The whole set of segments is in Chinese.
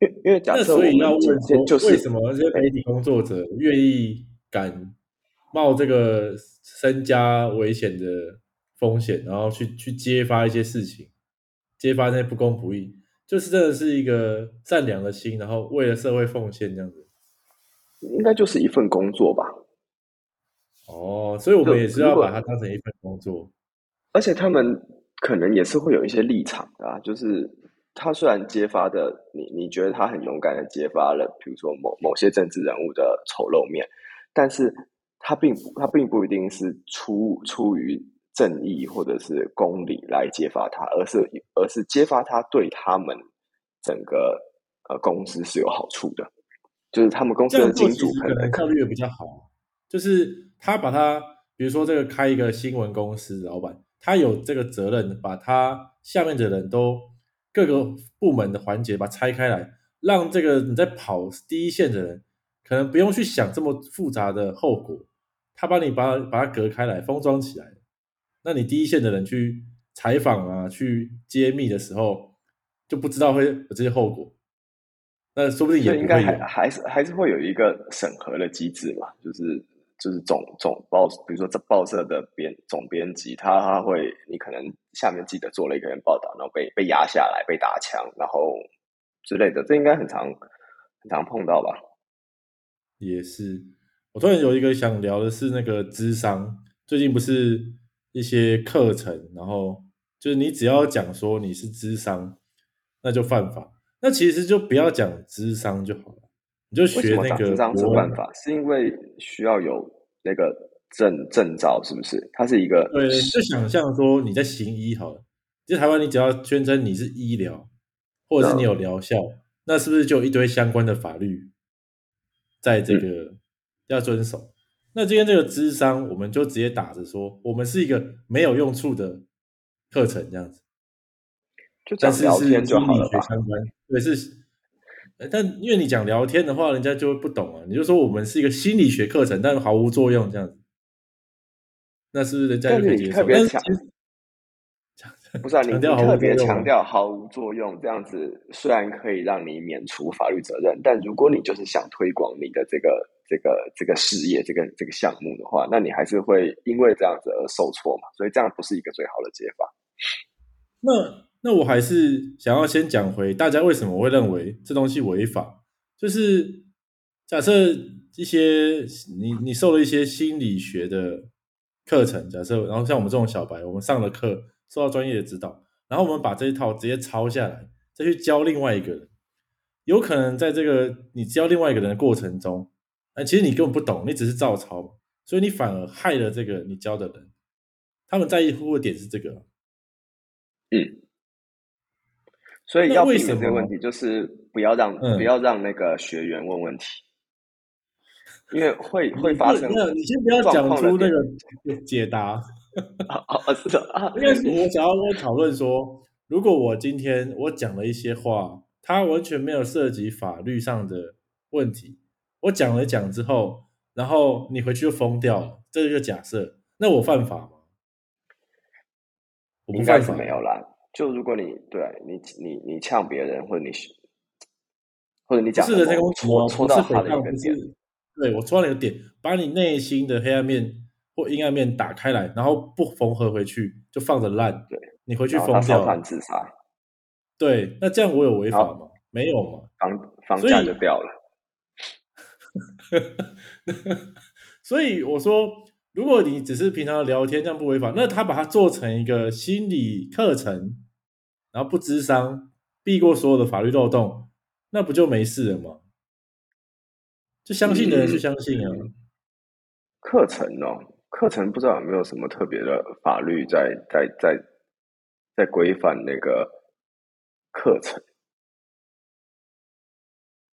因为因为假设所以要问说，就是为什么这些媒体工作者愿意敢冒这个身家危险的风险，然后去去揭发一些事情，揭发那些不公不义，就是真的是一个善良的心，然后为了社会奉献这样子，应该就是一份工作吧。哦，所以我们也是要把它当成一份工作，而且他们可能也是会有一些立场啊，就是。他虽然揭发的你，你觉得他很勇敢的揭发了，比如说某某些政治人物的丑陋面，但是他并不，他并不一定是出出于正义或者是公理来揭发他，而是而是揭发他对他们整个呃公司是有好处的，就是他们公司的金主可能效率也比较好，就是他把他，比如说这个开一个新闻公司老板，他有这个责任把他下面的人都。各个部门的环节把它拆开来，让这个你在跑第一线的人可能不用去想这么复杂的后果，他帮你把把它隔开来封装起来，那你第一线的人去采访啊、去揭秘的时候就不知道会有这些后果，那说不定也应该还还是还是会有一个审核的机制嘛，就是。就是总总报，比如说这报社的编总编辑，他他会，你可能下面记者做了一个人报道，然后被被压下来，被打枪，然后之类的，这应该很常很常碰到吧？也是，我突然有一个想聊的是那个智商，最近不是一些课程，然后就是你只要讲说你是智商，那就犯法，那其实就不要讲智商就好了。你就学那个法，是因为需要有那个证证照，是不是？它是一个对，就想象说你在行医好了，就台湾你只要宣称你是医疗，或者是你有疗效，那是不是就有一堆相关的法律在这个要遵守？那今天这个智商，我们就直接打着说，我们是一个没有用处的课程，这样子，就讲聊天就好了吧？对，是。但因为你讲聊天的话，人家就会不懂啊。你就说我们是一个心理学课程，但毫无作用这样子，那是不是人家就可以接受？但是不是啊？你特别强调毫无作用这样子，虽然可以让你免除法律责任，但如果你就是想推广你的这个这个这个事业、这个这个项目的话，那你还是会因为这样子而受挫嘛。所以这样不是一个最好的解法。那。那我还是想要先讲回大家为什么会认为这东西违法，就是假设一些你你受了一些心理学的课程，假设然后像我们这种小白，我们上了课受到专业的指导，然后我们把这一套直接抄下来，再去教另外一个人，有可能在这个你教另外一个人的过程中，哎，其实你根本不懂，你只是照抄，所以你反而害了这个你教的人。他们在意乎的点是这个，嗯。所以要避免这个问题，就是不要让不要让那个学员问问题，因为会会发生。你先不要讲出那个解答。啊，是的啊，因为我想要跟讨论说，如果我今天我讲了一些话，它完全没有涉及法律上的问题，我讲了讲之后，然后你回去就疯掉了，这是一个假设，那我犯法吗？我不犯法，没有啦。就如果你对你你你呛别人，或者你或者你讲是的，这个戳戳到他的一个点，对我戳到一个点，把你内心的黑暗面或阴暗面打开来，然后不缝合回去，就放着烂。对，你回去封掉，自杀。对，那这样我有违法吗？没有嘛，房房价就掉了。所以我说，如果你只是平常聊天，这样不违法，那他把它做成一个心理课程。然后不智商，避过所有的法律漏洞，那不就没事了吗？就相信的人就相信啊。课程哦，课程不知道有没有什么特别的法律在在在在规范那个课程。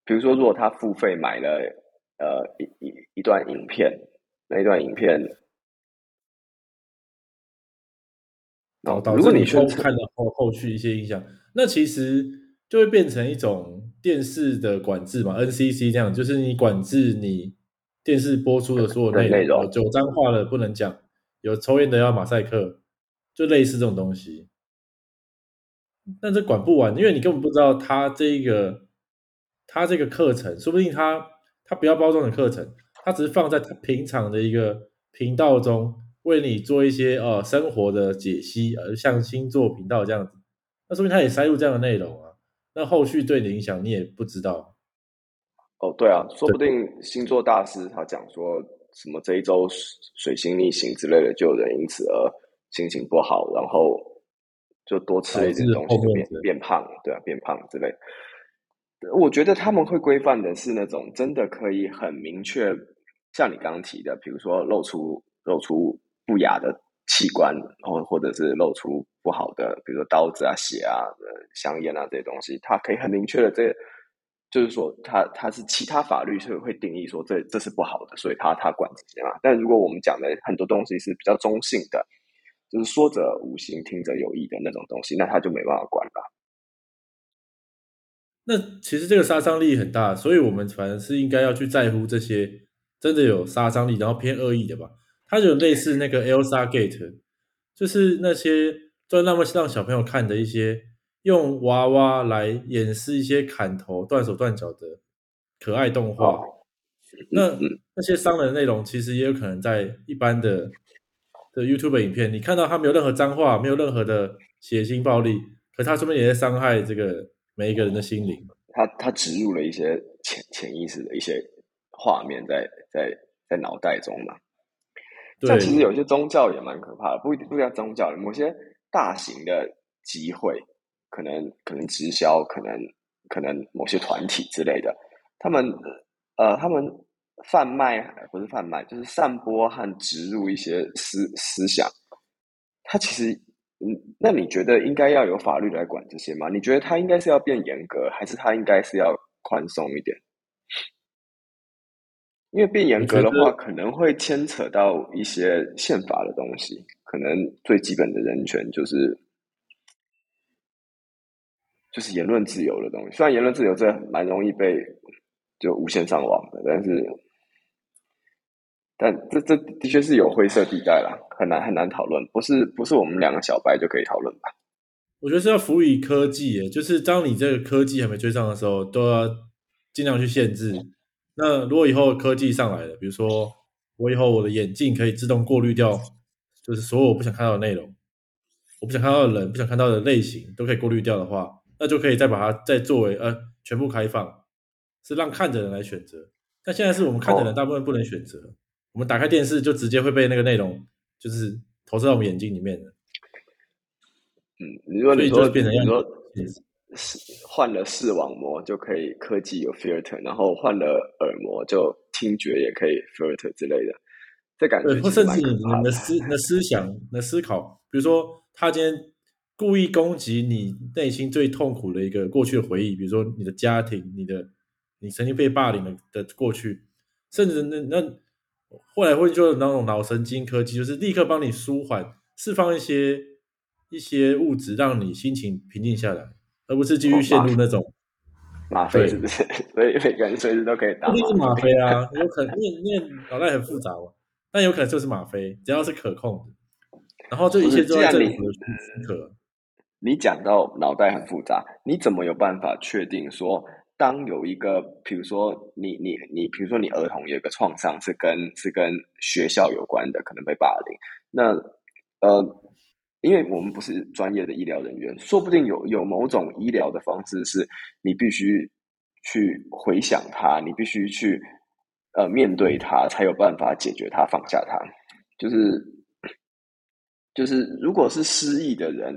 比如说，如果他付费买了呃一一一段影片，那一段影片。导导致你偷看了后后续一些影响，那其实就会变成一种电视的管制嘛，NCC 这样，就是你管制你电视播出的所有内容，有脏话的不能讲，有抽烟的要马赛克，就类似这种东西。但这管不完，因为你根本不知道他这一个他这个课程，说不定他他不要包装的课程，他只是放在他平常的一个频道中，为你做一些呃生活的解析，呃像星座频道这样子，那说明他也塞入这样的内容啊。那后续对你的影响你也不知道。哦，对啊，说不定星座大师他讲说什么这一周水星逆行之类的，就有人因此而心情不好，然后就多吃了一点东西，就变变胖，对啊，变胖之类。我觉得他们会规范的是那种真的可以很明确，像你刚刚提的，比如说露出露出不雅的器官，或或者是露出不好的，比如说刀子啊、血啊、香烟啊这些东西，它可以很明确的这。就是说，他他是其他法律是会定义说这这是不好的，所以他他管这些嘛。但如果我们讲的很多东西是比较中性的，就是说者无心，听者有意的那种东西，那他就没办法管了。那其实这个杀伤力很大，所以我们反而是应该要去在乎这些真的有杀伤力，然后偏恶意的吧。它有类似那个 Elsa Gate，就是那些专那么让小朋友看的一些。用娃娃来演示一些砍头、断手断脚的可爱动画，那那些伤人的内容其实也有可能在一般的的 YouTube 影片，你看到他没有任何脏话，没有任何的血腥暴力，可他说不定也在伤害这个每一个人的心灵。他他植入了一些潜潜意识的一些画面在在在脑袋中嘛。像其实有些宗教也蛮可怕的，不一定不叫宗教，某些大型的集会。可能可能直销，可能可能某些团体之类的，他们呃，他们贩卖不是贩卖，就是散播和植入一些思思想。他其实，嗯，那你觉得应该要有法律来管这些吗？你觉得他应该是要变严格，还是他应该是要宽松一点？因为变严格的话，可能会牵扯到一些宪法的东西，可能最基本的人权就是。就是言论自由的东西，虽然言论自由这蛮容易被就无限上网的，但是，但这这的确是有灰色地带啦，很难很难讨论，不是不是我们两个小白就可以讨论吧？我觉得是要辅以科技，就是当你这个科技还没追上的时候，都要尽量去限制。那如果以后科技上来了，比如说我以后我的眼镜可以自动过滤掉，就是所有我不想看到的内容，我不想看到的人，不想看到的类型都可以过滤掉的话。那就可以再把它再作为呃全部开放，是让看的人来选择。但现在是我们看的人大部分不能选择，我们打开电视就直接会被那个内容就是投射到我们眼睛里面的。嗯，你说你说变成你说视换了视网膜就可以科技有 filter，然后换了耳膜就听觉也可以 filter 之类的，这感觉或甚至你们的思你的思想你的思考，比如说他今天。故意攻击你内心最痛苦的一个过去的回忆，比如说你的家庭、你的你曾经被霸凌的的过去，甚至那那后来会做那种脑神经科技，就是立刻帮你舒缓、释放一些一些物质，让你心情平静下来，而不是继续陷入那种吗啡，是不是？所以每个人随时都可以打。不定是吗啡啊，有可能因为因为脑袋很复杂嘛，但有可能就是吗啡，只要是可控的，然后这一切都在政府的许可。你讲到脑袋很复杂，你怎么有办法确定说，当有一个，比如说你你你，比如说你儿童有一个创伤是跟是跟学校有关的，可能被霸凌，那呃，因为我们不是专业的医疗人员，说不定有有某种医疗的方式是你必须去回想它，你必须去呃面对它，才有办法解决它，放下它。就是就是如果是失忆的人。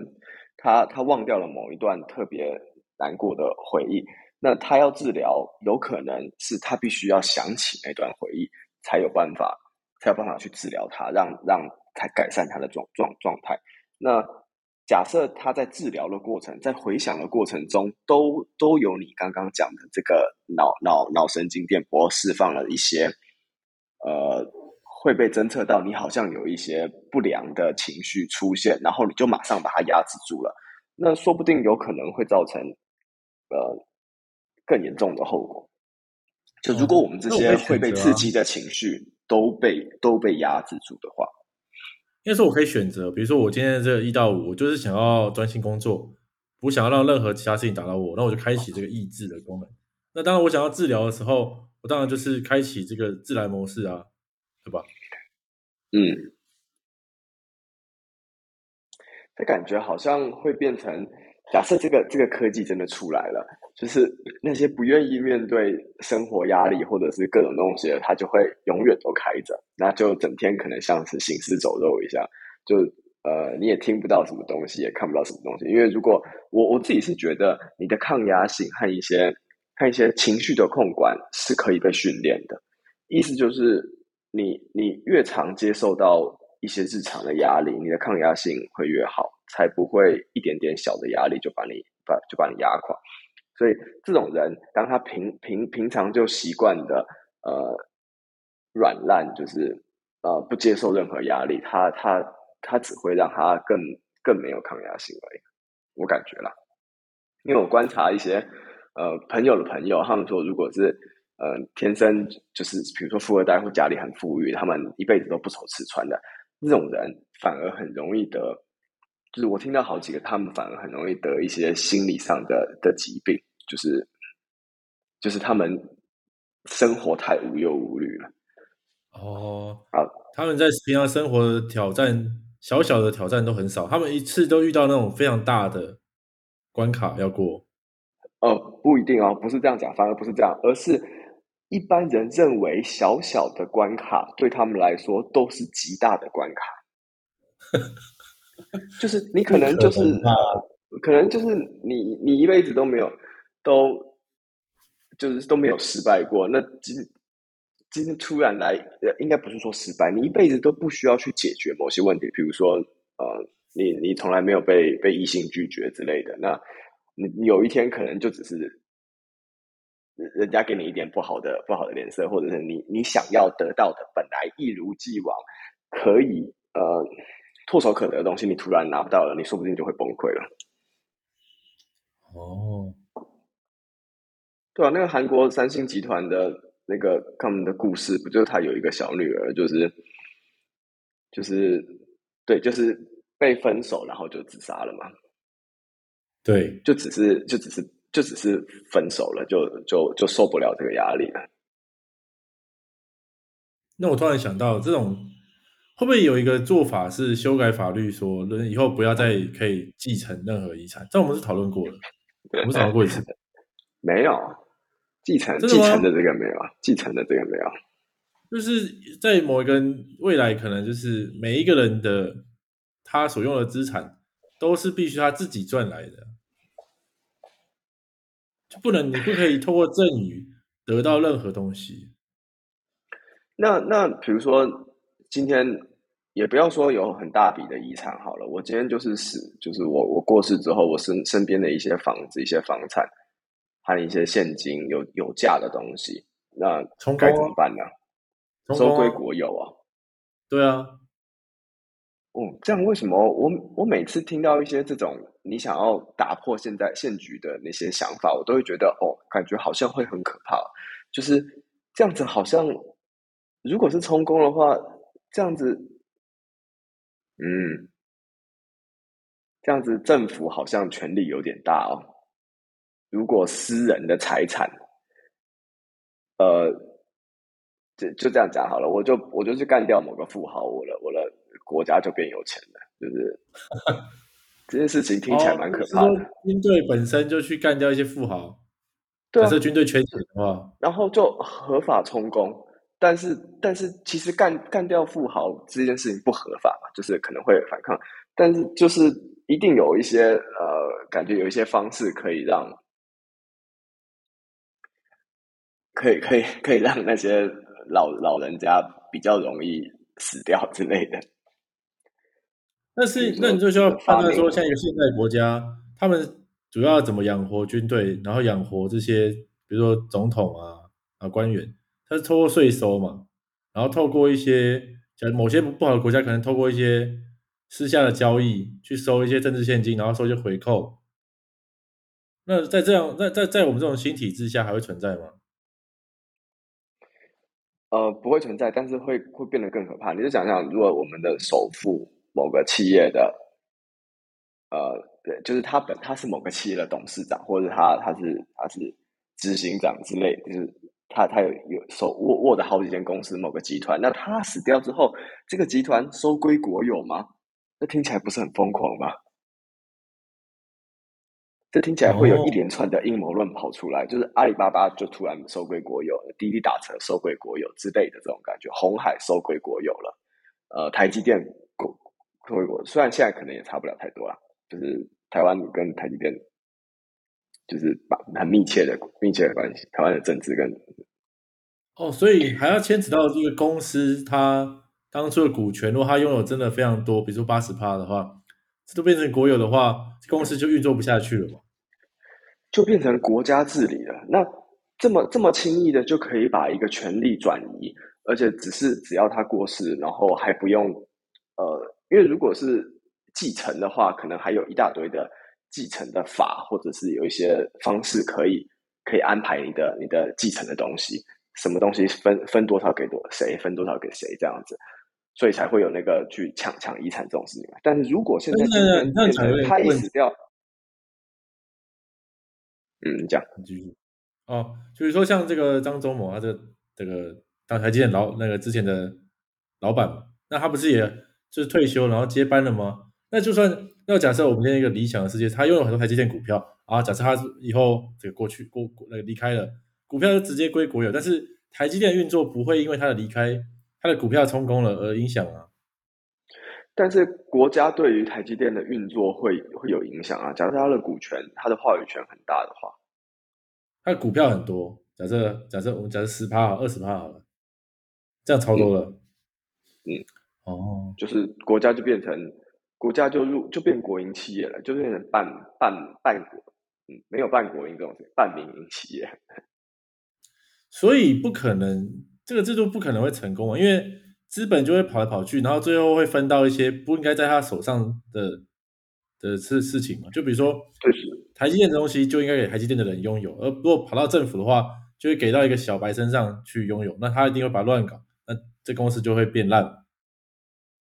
他他忘掉了某一段特别难过的回忆，那他要治疗，有可能是他必须要想起那段回忆，才有办法，才有办法去治疗他，让让才改善他的状状状态。那假设他在治疗的过程，在回想的过程中，都都有你刚刚讲的这个脑脑脑神经电波释放了一些，呃。会被侦测到，你好像有一些不良的情绪出现，然后你就马上把它压制住了。那说不定有可能会造成呃更严重的后果。就如果我们这些会被刺激的情绪都被都被压制住的话，应该说我可以选择，比如说我今天这一到五，我就是想要专心工作，不想要让任何其他事情打扰我，那我就开启这个抑制的功能。那当然，我想要治疗的时候，我当然就是开启这个自然模式啊，对吧？嗯，这感觉好像会变成，假设这个这个科技真的出来了，就是那些不愿意面对生活压力或者是各种东西的，它就会永远都开着，那就整天可能像是行尸走肉一样，就呃你也听不到什么东西，也看不到什么东西。因为如果我我自己是觉得你的抗压性和一些和一些情绪的控管是可以被训练的，意思就是你你越常接受到一些日常的压力，你的抗压性会越好，才不会一点点小的压力就把你把就把你压垮。所以这种人，当他平平平常就习惯的呃软烂，就是呃不接受任何压力，他他他只会让他更更没有抗压性而已。我感觉啦，因为我观察一些呃朋友的朋友，他们说，如果是呃天生就是比如说富二代或家里很富裕，他们一辈子都不愁吃穿的这种人，反而很容易得。就是我听到好几个，他们反而很容易得一些心理上的的疾病，就是就是他们生活太无忧无虑了。哦，啊，他们在平常生活的挑战，小小的挑战都很少，他们一次都遇到那种非常大的关卡要过。哦，不一定哦，不是这样讲，反而不是这样，而是一般人认为小小的关卡，对他们来说都是极大的关卡。就是你可能就是可能就是你你一辈子都没有都就是都没有失败过。那今今天突然来，应该不是说失败，你一辈子都不需要去解决某些问题，比如说呃，你你从来没有被被异性拒绝之类的。那你有一天可能就只是人家给你一点不好的不好的脸色，或者是你你想要得到的本来一如既往可以呃。唾手可得的东西，你突然拿不到了，你说不定就会崩溃了。哦，对啊，那个韩国三星集团的那个他们的故事，不就是他有一个小女儿，就是就是对，就是被分手，然后就自杀了嘛？对，就只是就只是就只是分手了，就就就受不了这个压力了。那我突然想到这种。会不会有一个做法是修改法律，说人以后不要再可以继承任何遗产？这我们是讨论过的，我们讨论过一次。没有继承继承的这个没有，继承的这个没有。就是在某一个未来，可能就是每一个人的他所用的资产都是必须他自己赚来的，就不能你不可以透过赠与得到任何东西。那那比如说。今天也不要说有很大笔的遗产好了，我今天就是死，就是我我过世之后，我身身边的一些房子、一些房产，还有一些现金有有价的东西，那该怎么办呢？收归国有啊。对啊。哦，这样为什么我我每次听到一些这种你想要打破现在现局的那些想法，我都会觉得哦，感觉好像会很可怕。就是这样子，好像如果是充公的话。这样子，嗯，这样子政府好像权力有点大哦。如果私人的财产，呃，就就这样讲好了，我就我就去干掉某个富豪，我的我的国家就变有钱了。就是这件事情听起来蛮可怕的。军队本身就去干掉一些富豪，对，是军队缺钱的话，然后就合法充公。但是，但是，其实干干掉富豪这件事情不合法嘛，就是可能会反抗。但是，就是一定有一些呃，感觉有一些方式可以让，可以可以可以让那些老老人家比较容易死掉之类的。那是，那你就需要判断说，像一个现代国家，他们主要怎么养活军队，然后养活这些，比如说总统啊啊官员。它是透过税收嘛，然后透过一些像某些不好的国家，可能透过一些私下的交易去收一些政治现金，然后收一些回扣。那在这样，在在在我们这种新体制下，还会存在吗？呃，不会存在，但是会会变得更可怕。你就想想，如果我们的首富某个企业的，呃，对，就是他本他是某个企业的董事长，或者他他是他是执行长之类，就是他他有有手握握着好几间公司某个集团，那他死掉之后，这个集团收归国有吗？那听起来不是很疯狂吗？这听起来会有一连串的阴谋论跑出来，就是阿里巴巴就突然收归国有，滴滴打车收归国有之类的这种感觉，红海收归国有了，呃，台积电国归国，虽然现在可能也差不了太多啦，就是台湾跟台积电就是把很密切的密切的关系，台湾的政治跟哦，所以还要牵扯到这个公司它当初的股权，如果它拥有真的非常多，比如说八十趴的话。这都变成国有的话，公司就运作不下去了嘛？就变成国家治理了。那这么这么轻易的就可以把一个权力转移，而且只是只要他过世，然后还不用呃，因为如果是继承的话，可能还有一大堆的继承的法，或者是有一些方式可以可以安排你的你的继承的东西，什么东西分分多少给多谁，分多少给谁这样子。所以才会有那个去抢抢遗产这种事情。但是如果现在变成他一死掉，嗯，这样继续哦，就是说像这个张忠谋，他这这个当台积电老那个之前的老板，那他不是也就是退休然后接班了吗？那就算那假设我们现在一个理想的世界，他拥有很多台积电股票啊，假设他以后这个过去过那个离开了，股票就直接归国有，但是台积电运作不会因为他的离开。他的股票充公了而影响啊，但是国家对于台积电的运作会会有影响啊。假设它的股权、它的话语权很大的话，它的股票很多。假设假设我们假设十趴好，二十趴好了，这样超多了。嗯，哦，就是国家就变成国家就入就变国营企业了，就变成半半半国，嗯，没有半国营这种半民营企业，所以不可能。这个制度不可能会成功啊，因为资本就会跑来跑去，然后最后会分到一些不应该在他手上的的事事情嘛。就比如说，台积电的东西就应该给台积电的人拥有，而如果跑到政府的话，就会给到一个小白身上去拥有，那他一定会把乱搞，那这公司就会变烂。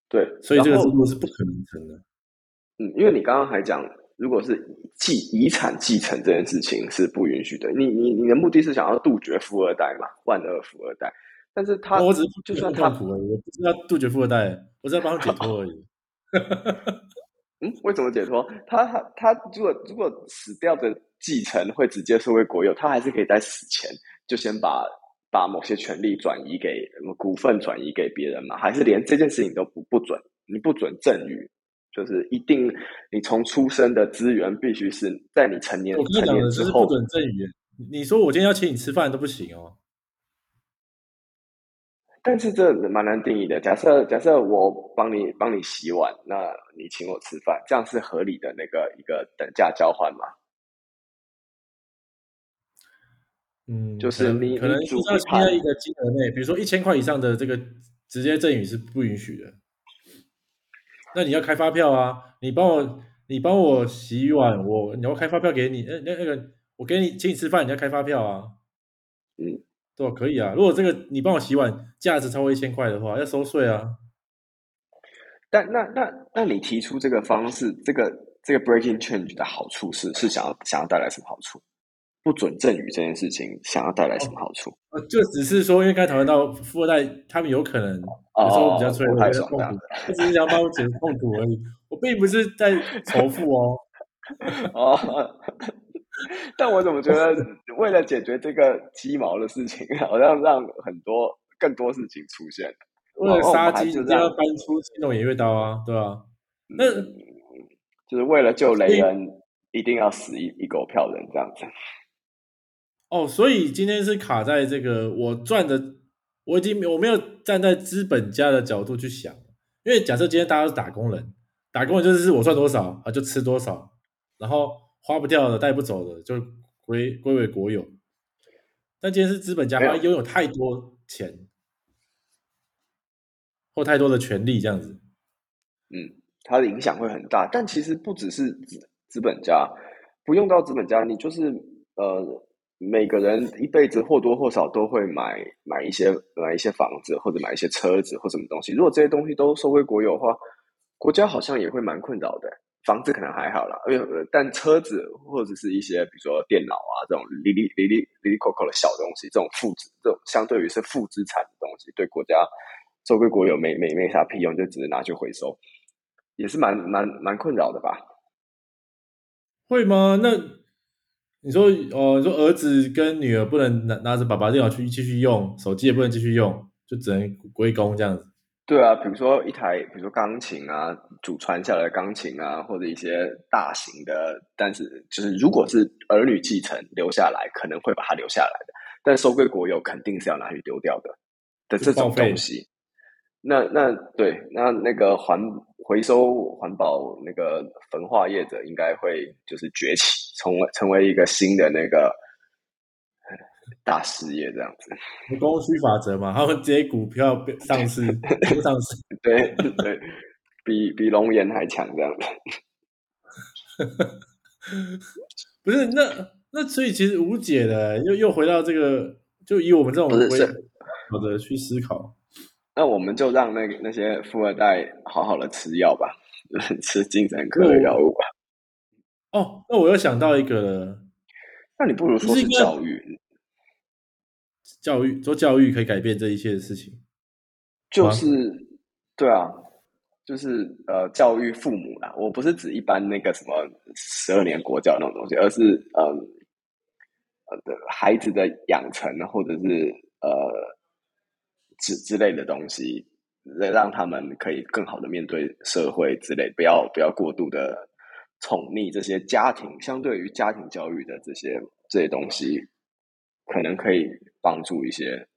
对，所以这个制度是不可能成的。嗯，因为你刚刚还讲，如果是继遗产继承这件事情是不允许的，你你你的目的是想要杜绝富二代嘛？万恶富二代。但是他，我只是就算他苦而已，我不是要杜绝富二代，我是要帮他解脱而已。嗯，为什么解脱？他他他，如果如果死掉的继承会直接收为国有，他还是可以在死前就先把把某些权利转移给股份转移给别人嘛？还是连这件事情都不不准？你不准赠与，就是一定你从出生的资源必须是在你成年成年之后不准赠与。你说我今天要请你吃饭都不行哦。但是这蛮难定义的。假设假设我帮你帮你洗碗，那你请我吃饭，这样是合理的那个一个等价交换吗？嗯，就是你可能需要签在一个金额内，比如说一千块以上的这个直接赠与是不允许的。那你要开发票啊！你帮我你帮我洗碗，我你要开发票给你。那那那个我给你请你吃饭，你要开发票啊。嗯。对，可以啊。如果这个你帮我洗碗价值超过一千块的话，要收税啊。但那那那你提出这个方式，这个这个 breaking change 的好处是是想要想要带来什么好处？不准赠与这件事情想要带来什么好处？呃，就只是说，因为刚才讨论到富二代，他们有可能有时候比较脆弱，比较痛苦，我只是想帮我解决痛苦而已。我并不是在仇富哦。哦。但我怎么觉得，为了解决这个鸡毛的事情，好像让很多更多事情出现。为了杀鸡，就要搬出新种偃月刀啊，对啊？那就是为了救雷人，一定要死一一狗票人这样子。哦，所以今天是卡在这个我赚的，我已经我没有站在资本家的角度去想，因为假设今天大家是打工人，打工人就是我赚多少啊就吃多少，然后。花不掉的、带不走的，就归归为国有。但今天是资本家，他拥有太多钱或太多的权利，这样子，嗯，他的影响会很大。但其实不只是资资本家，不用到资本家，你就是呃，每个人一辈子或多或少都会买买一些买一些房子，或者买一些车子或什么东西。如果这些东西都收归国有的话，国家好像也会蛮困扰的。房子可能还好啦，因为但车子或者是一些比如说电脑啊这种里里里里里里扣扣的小东西，这种负资这种相对于是负资产的东西，对国家收归国有没没没啥屁用，就只能拿去回收，也是蛮蛮蛮困扰的吧？会吗？那你说哦，你说儿子跟女儿不能拿拿着爸爸电脑去继续用，手机也不能继续用，就只能归公这样子。对啊，比如说一台，比如说钢琴啊，祖传下来的钢琴啊，或者一些大型的，但是就是如果是儿女继承留下来，可能会把它留下来的，但收归国有，肯定是要拿去丢掉的的这种东西。那那对，那那个环回收环保那个焚化业者应该会就是崛起，成为成为一个新的那个。大事业这样子，供需法则嘛，他们这些股票 上市，上市，对对，比比龙岩还强这样子。不是那那所以其实无解的，又又回到这个，就以我们这种好的去思考，那我们就让那个那些富二代好好的吃药吧，吃精神科的药物吧。哦，那我又想到一个了，那你不如说是教育。教育做教育可以改变这一切的事情，就是对啊，就是呃，教育父母啦。我不是指一般那个什么十二年国教那种东西，而是呃呃的孩子的养成，或者是呃之之类的东西，让他们可以更好的面对社会之类，不要不要过度的宠溺这些家庭，相对于家庭教育的这些这些东西。可能可以帮助一些，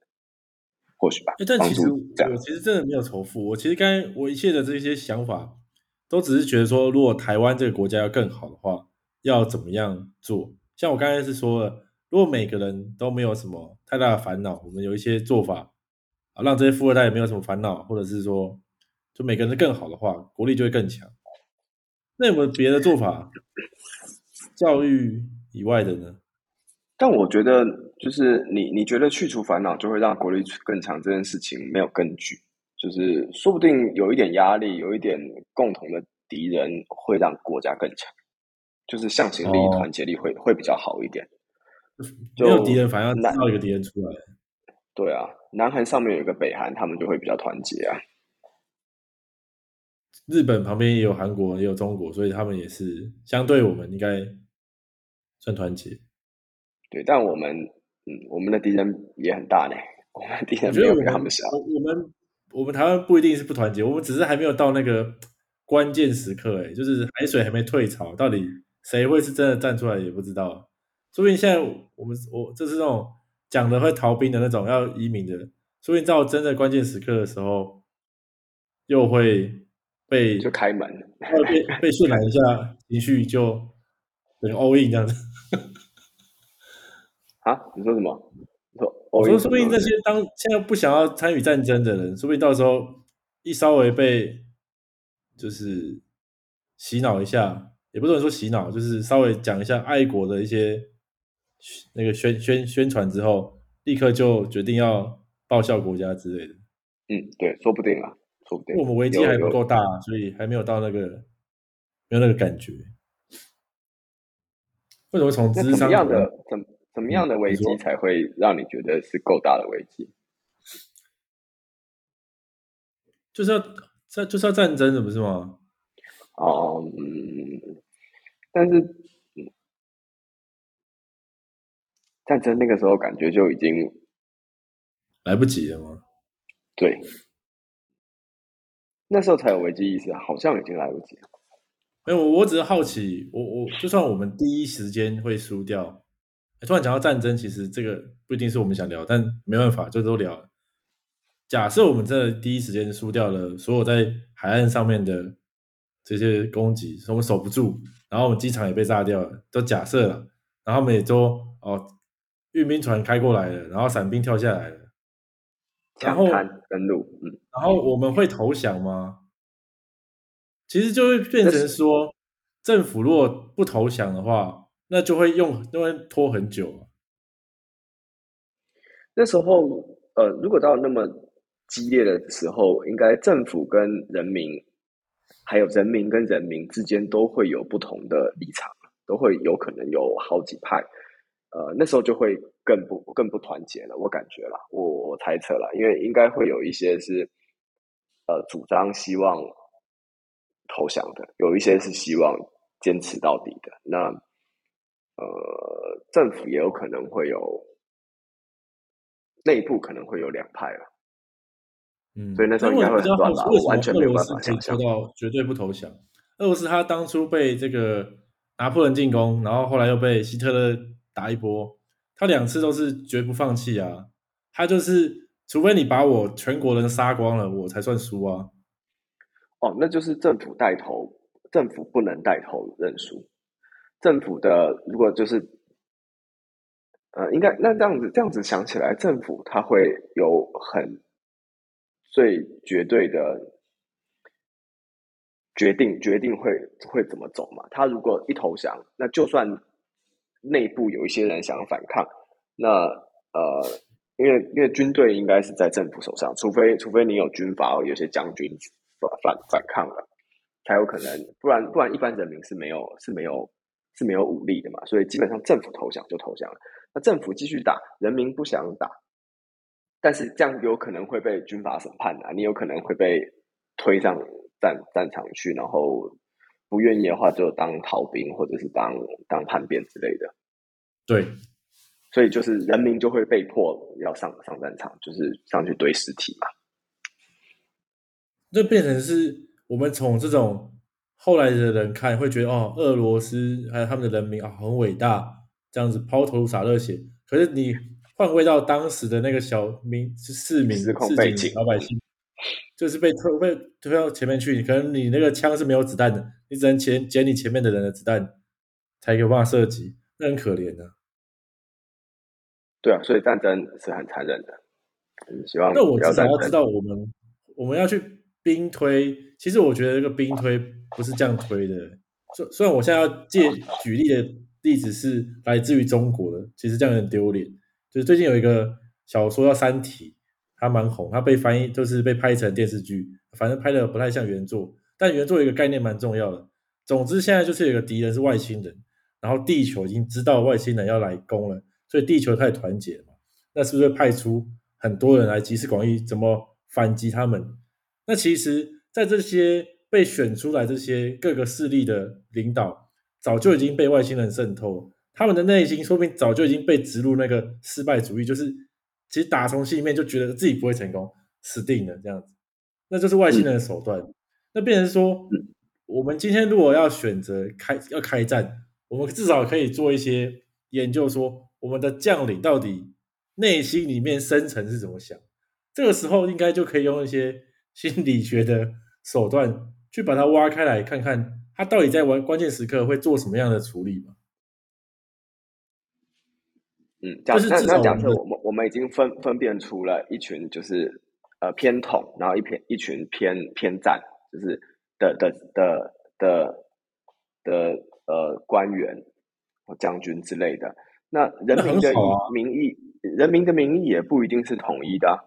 或许吧。但其实我其实真的没有仇富。我其实刚才我一切的这些想法，都只是觉得说，如果台湾这个国家要更好的话，要怎么样做？像我刚才是说了，如果每个人都没有什么太大的烦恼，我们有一些做法啊，让这些富二代也没有什么烦恼，或者是说，就每个人更好的话，国力就会更强。那有没有别的做法？教育以外的呢？但我觉得，就是你你觉得去除烦恼就会让国力更强这件事情没有根据，就是说不定有一点压力，有一点共同的敌人会让国家更强，就是向心力、团结力会会比较好一点。没有敌人，反而制造一个敌人出来。对啊，南韩上面有一个北韩，他们就会比较团结啊。日本旁边也有韩国，也有中国，所以他们也是相对我们应该算团结。对，但我们，嗯，我们的敌人也很大呢。我们敌人没有比他们小。我们我们台湾不一定是不团结，我们只是还没有到那个关键时刻。哎，就是海水还没退潮，到底谁会是真的站出来也不知道。说不定现在我们我就是那种讲的会逃兵的那种要移民的，说不定到真的关键时刻的时候，又会被就开门，被被渲染一下情绪，就等于 all in 这样子。啊，你说什么？我说，说不定这些当现在不想要参与战争的人，说不定到时候一稍微被就是洗脑一下，也不能说洗脑，就是稍微讲一下爱国的一些那个宣宣宣传之后，立刻就决定要报效国家之类的。嗯，对，说不定啊，说不定。我们危机还不够大，所以还没有到那个没有那个感觉。为什么从智商的怎？怎么样的危机才会让你觉得是够大的危机？就是要战，就是要战争的，不是吗？哦，嗯，但是战争那个时候感觉就已经来不及了吗？对，那时候才有危机意识，好像已经来不及了。没有，我只是好奇，我我就算我们第一时间会输掉。突然讲到战争，其实这个不一定是我们想聊，但没办法，就都聊。假设我们真的第一时间输掉了所有在海岸上面的这些攻击，我们守不住，然后我们机场也被炸掉了，都假设了，然后我们也都哦，运兵船开过来了，然后伞兵跳下来了，然后登陆，嗯，然后我们会投降吗？其实就会变成说，政府如果不投降的话。那就会用，就会拖很久。那时候，呃，如果到那么激烈的时候，应该政府跟人民还有人民跟人民之间都会有不同的立场，都会有可能有好几派，呃，那时候就会更不更不团结了。我感觉了，我我猜测了，因为应该会有一些是呃主张希望投降的，有一些是希望坚持到底的。那呃，政府也有可能会有内部可能会有两派了。嗯，所以那时候应该会很乱吧？我完全没有办法想象到绝对不投降。俄罗斯他当初被这个拿破仑进攻，然后后来又被希特勒打一波，他两次都是绝不放弃啊。他就是除非你把我全国人杀光了，我才算输啊。哦，那就是政府带头，政府不能带头认输。政府的如果就是呃，应该那这样子这样子想起来，政府他会有很。最绝对的决定，决定会会怎么走嘛？他如果一投降，那就算内部有一些人想要反抗，那呃，因为因为军队应该是在政府手上，除非除非你有军阀，有些将军反反反抗了，才有可能，不然不然一般人民是没有是没有是没有武力的嘛。所以基本上政府投降就投降了，那政府继续打，人民不想打。但是这样有可能会被军阀审判啊！你有可能会被推上战战场去，然后不愿意的话就当逃兵或者是当当叛变之类的。对，所以就是人民就会被迫要上上战场，就是上去堆尸体嘛。这变成是我们从这种后来的人看，会觉得哦，俄罗斯还有他们的人民啊很伟大，这样子抛头洒热血。可是你。换位到当时的那个小民市民、市井老百姓，就是被推被推到前面去。可能你那个枪是没有子弹的，你只能捡捡你前面的人的子弹，才有办法射击，那很可怜的。对啊，所以战争是很残忍的。希望那我至少要知道，我们我们要去兵推。其实我觉得这个兵推不是这样推的。虽虽然我现在要借举例的例子是来自于中国的，其实这样很丢脸。就是最近有一个小说叫《三体》，它蛮红，它被翻译就是被拍成电视剧，反正拍的不太像原作，但原作一个概念蛮重要的。总之现在就是有个敌人是外星人，然后地球已经知道外星人要来攻了，所以地球开始团结嘛。那是不是派出很多人来集思广益，怎么反击他们？那其实，在这些被选出来这些各个势力的领导，早就已经被外星人渗透。他们的内心说不定早就已经被植入那个失败主义，就是其实打从心里面就觉得自己不会成功，死定了这样子，那就是外星人的手段。那变成说，我们今天如果要选择开要开战，我们至少可以做一些研究，说我们的将领到底内心里面深层是怎么想。这个时候应该就可以用一些心理学的手段去把它挖开来，看看他到底在关关键时刻会做什么样的处理嘛。嗯，假那那假设我们我们已经分分辨出了一群就是呃偏统，然后一偏一群偏偏战，就是的的的的的呃官员或将军之类的。那人民的民意，人民的民意也不一定是统一的。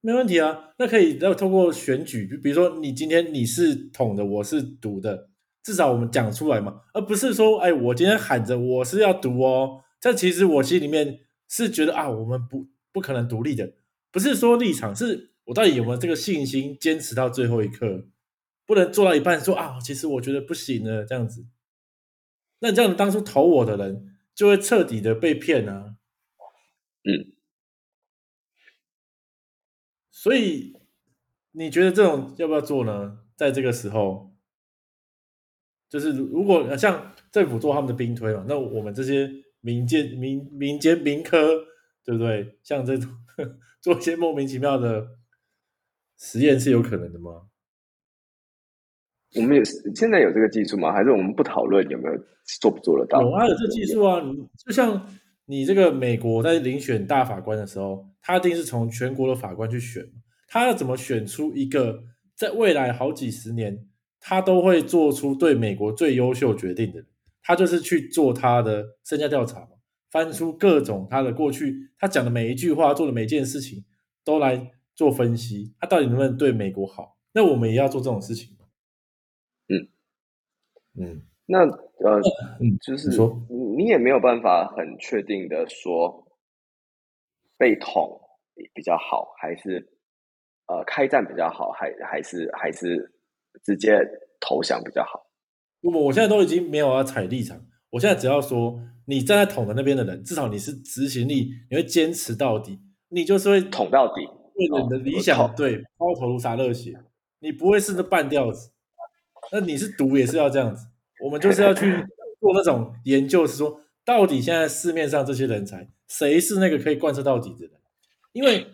没问题啊，那可以要通过选举，比如说你今天你是统的，我是独的，至少我们讲出来嘛，而不是说哎我今天喊着我是要独哦。但其实我心里面是觉得啊，我们不不可能独立的，不是说立场，是我到底有没有这个信心坚持到最后一刻，不能做到一半说啊，其实我觉得不行了这样子。那这样子当初投我的人就会彻底的被骗啊。嗯。所以你觉得这种要不要做呢？在这个时候，就是如果像政府做他们的兵推嘛，那我们这些。民间民民间民科，对不对？像这种 做一些莫名其妙的实验是有可能的吗？我们有现在有这个技术吗？还是我们不讨论有没有做不做得到？有啊，有这技术啊。就像你这个美国在遴选大法官的时候，他一定是从全国的法官去选，他要怎么选出一个在未来好几十年他都会做出对美国最优秀决定的人？他就是去做他的身家调查嘛，翻出各种他的过去，他讲的每一句话，做的每件事情，都来做分析，他到底能不能对美国好？那我们也要做这种事情嗯嗯，那呃，嗯就是你说你你也没有办法很确定的说被捅比较好，还是呃开战比较好，还还是还是直接投降比较好。我我现在都已经没有要踩立场，我现在只要说你站在捅的那边的人，至少你是执行力，你会坚持到底，你就是会捅到底为了你的理哦想，捅对，抛头颅洒热血，你不会是那半吊子。那你是读也是要这样子，我们就是要去 做那种研究，是说到底现在市面上这些人才，谁是那个可以贯彻到底的人？因为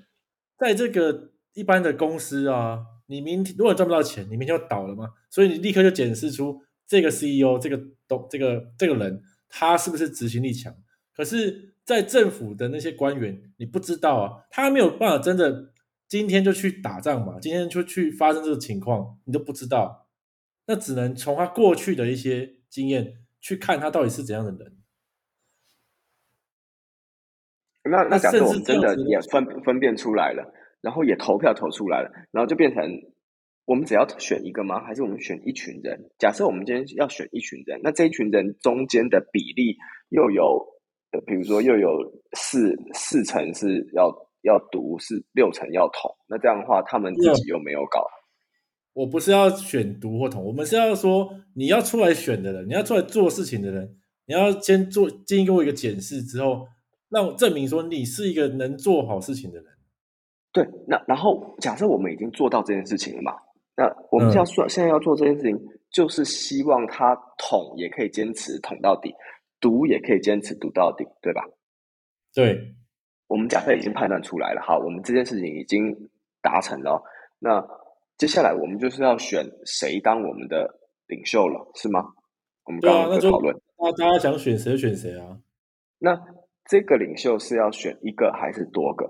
在这个一般的公司啊，你明天如果赚不到钱，你明天就倒了嘛，所以你立刻就检视出这个 CEO 这个董这个这个人他是不是执行力强。可是，在政府的那些官员，你不知道啊，他没有办法真的今天就去打仗嘛，今天就去发生这个情况，你都不知道。那只能从他过去的一些经验去看他到底是怎样的人。那那假设甚至我们真的也分分辨出来了，然后也投票投出来了，然后就变成我们只要选一个吗？还是我们选一群人？假设我们今天要选一群人，那这一群人中间的比例又有，呃，比如说又有四四成是要要读，是六成要统，那这样的话，他们自己又没有搞，我不是要选读或统，我们是要说你要出来选的人，你要出来做事情的人，你要先做经过一个检视之后，让证明说你是一个能做好事情的人。对，那然后假设我们已经做到这件事情了嘛，那我们现在说、现在要做这件事情，就是希望他捅也可以坚持捅到底，读也可以坚持读到底，对吧？对，我们假设已经判断出来了，好，我们这件事情已经达成了哦，那接下来我们就是要选谁当我们的领袖了，是吗？我们刚刚在讨论，那大家想选谁就选谁啊。那这个领袖是要选一个还是多个？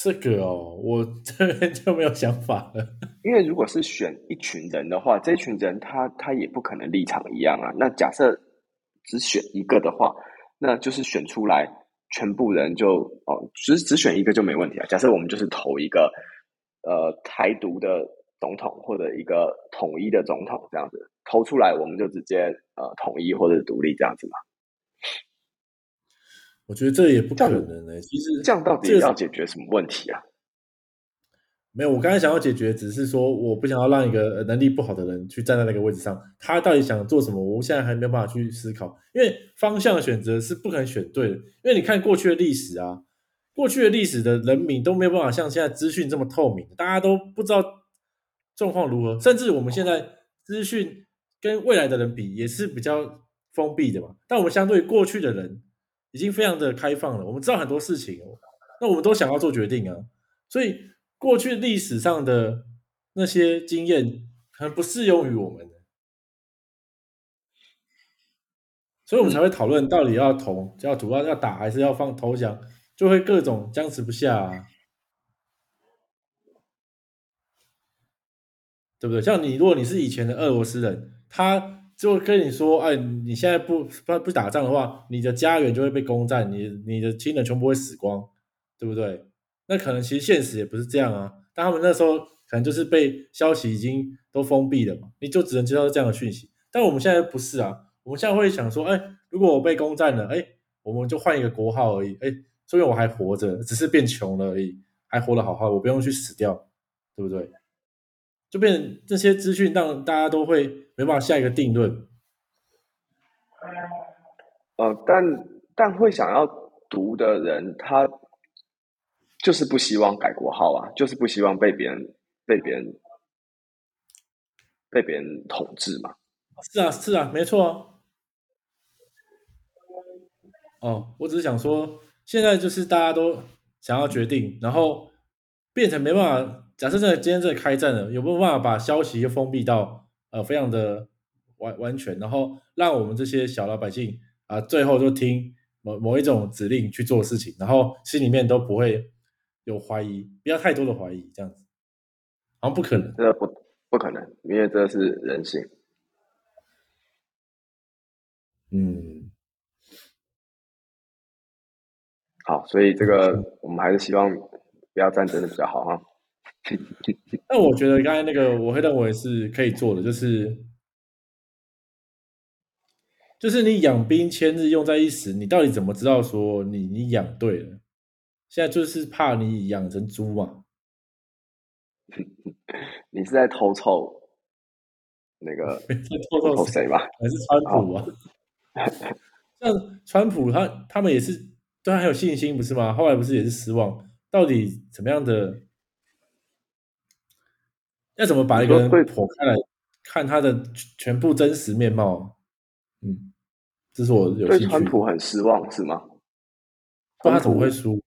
这个哦，我这边就没有想法了。因为如果是选一群人的话，这群人他他也不可能立场一样啊。那假设只选一个的话，那就是选出来全部人就哦，只只选一个就没问题啊。假设我们就是投一个呃台独的总统或者一个统一的总统这样子投出来，我们就直接呃统一或者独立这样子嘛。我觉得这也不可能呢、其实这样到底这个要解决什么问题啊？没有，我刚才想要解决，只是说我不想要让一个呃能力不好的人去站在那个位置上，他到底想做什么，我现在还没有办法去思考。因为方向的选择是不可能选对的，因为你看过去的历史啊，过去的历史的人民都没有办法像现在资讯这么透明，大家都不知道状况如何，甚至我们现在资讯跟未来的人比也是比较封闭的嘛。但我们相对于过去的人已经非常的开放了，我们知道很多事情，那我们都想要做决定啊，所以过去历史上的那些经验可能不适用于我们，所以我们才会讨论到底要投、要主要要打还是要放投降，就会各种僵持不下、啊，对不对？像你，如果你是以前的俄罗斯人，他就跟你说，哎，你现在不不不打仗的话，你的家园就会被攻占，你你的亲人全部会死光，对不对？那可能其实现实也不是这样啊，但他们那时候可能就是被消息已经都封闭了嘛，你就只能接到这样的讯息。但我们现在不是啊，我们现在会想说，哎，如果我被攻占了，哎，我们就换一个国号而已，哎，说明我还活着，只是变穷了而已，还活得好好，我不用去死掉，对不对？就变成这些资讯让大家都会没办法下一个定论。呃，但但会想要读的人，他就是不希望改国号啊，就是不希望被别人被别人被别人统治嘛。是啊，是啊，没错啊。哦，我只是想说，现在就是大家都想要决定，然后变成没办法。假设真的今天真的开战了，有没有办法把消息又封闭到呃非常的完完全，然后让我们这些小老百姓啊、最后就听某某一种指令去做事情，然后心里面都不会有怀疑，不要太多的怀疑，这样子，好像不可能。这不不可能，因为这是人性。嗯，好，所以这个我们还是希望不要战争的比较好哈。但我觉得刚才那个我会认为是可以做的，就是就是你养兵千日，用在一时，你到底怎么知道说你你养对了？现在就是怕你养成猪嘛。你是在偷臭那个 偷臭谁吧？还是川普啊？像川普他他们也是对他很有信心，不是吗？后来不是也是失望？到底怎么样的？要怎么把一个人剖开来看他的全部真实面貌？嗯，这是我有对川普很失望，是吗？他怎么会输？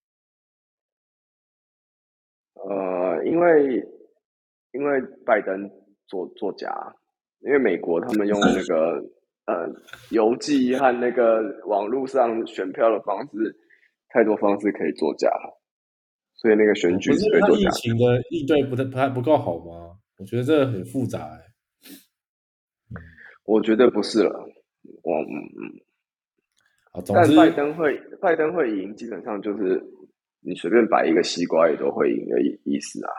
呃，因为因为拜登作作假，因为美国他们用那个呃邮寄和那个网络上选票的方式，太多方式可以作假了，所以那个选举是被作假。疫情的应对不太不太不够好吗？我觉得这很复杂。我觉得不是了，我嗯嗯。但拜登会拜登会赢，基本上就是。你随便摆一个西瓜也都会赢的意意思啊！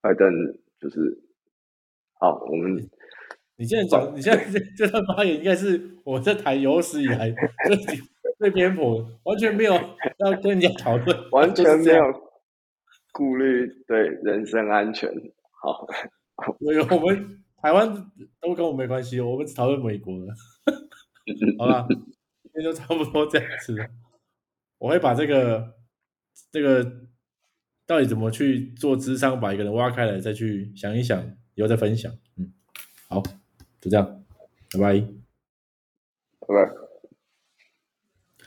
拜登就是好，我们你现在讲，你现在 这段发言应该是我在谈有史以来 最最偏颇，完全没有要跟人家讨论，完全没有顾虑对人身安全。好，没有，我们台湾都跟我没关系，我们只讨论美国的。好了，今天就差不多这样子，我会把这个。这个到底怎么去做智商，把一个人挖开来，再去想一想，以后再分享。嗯，好，就这样，拜拜，拜拜。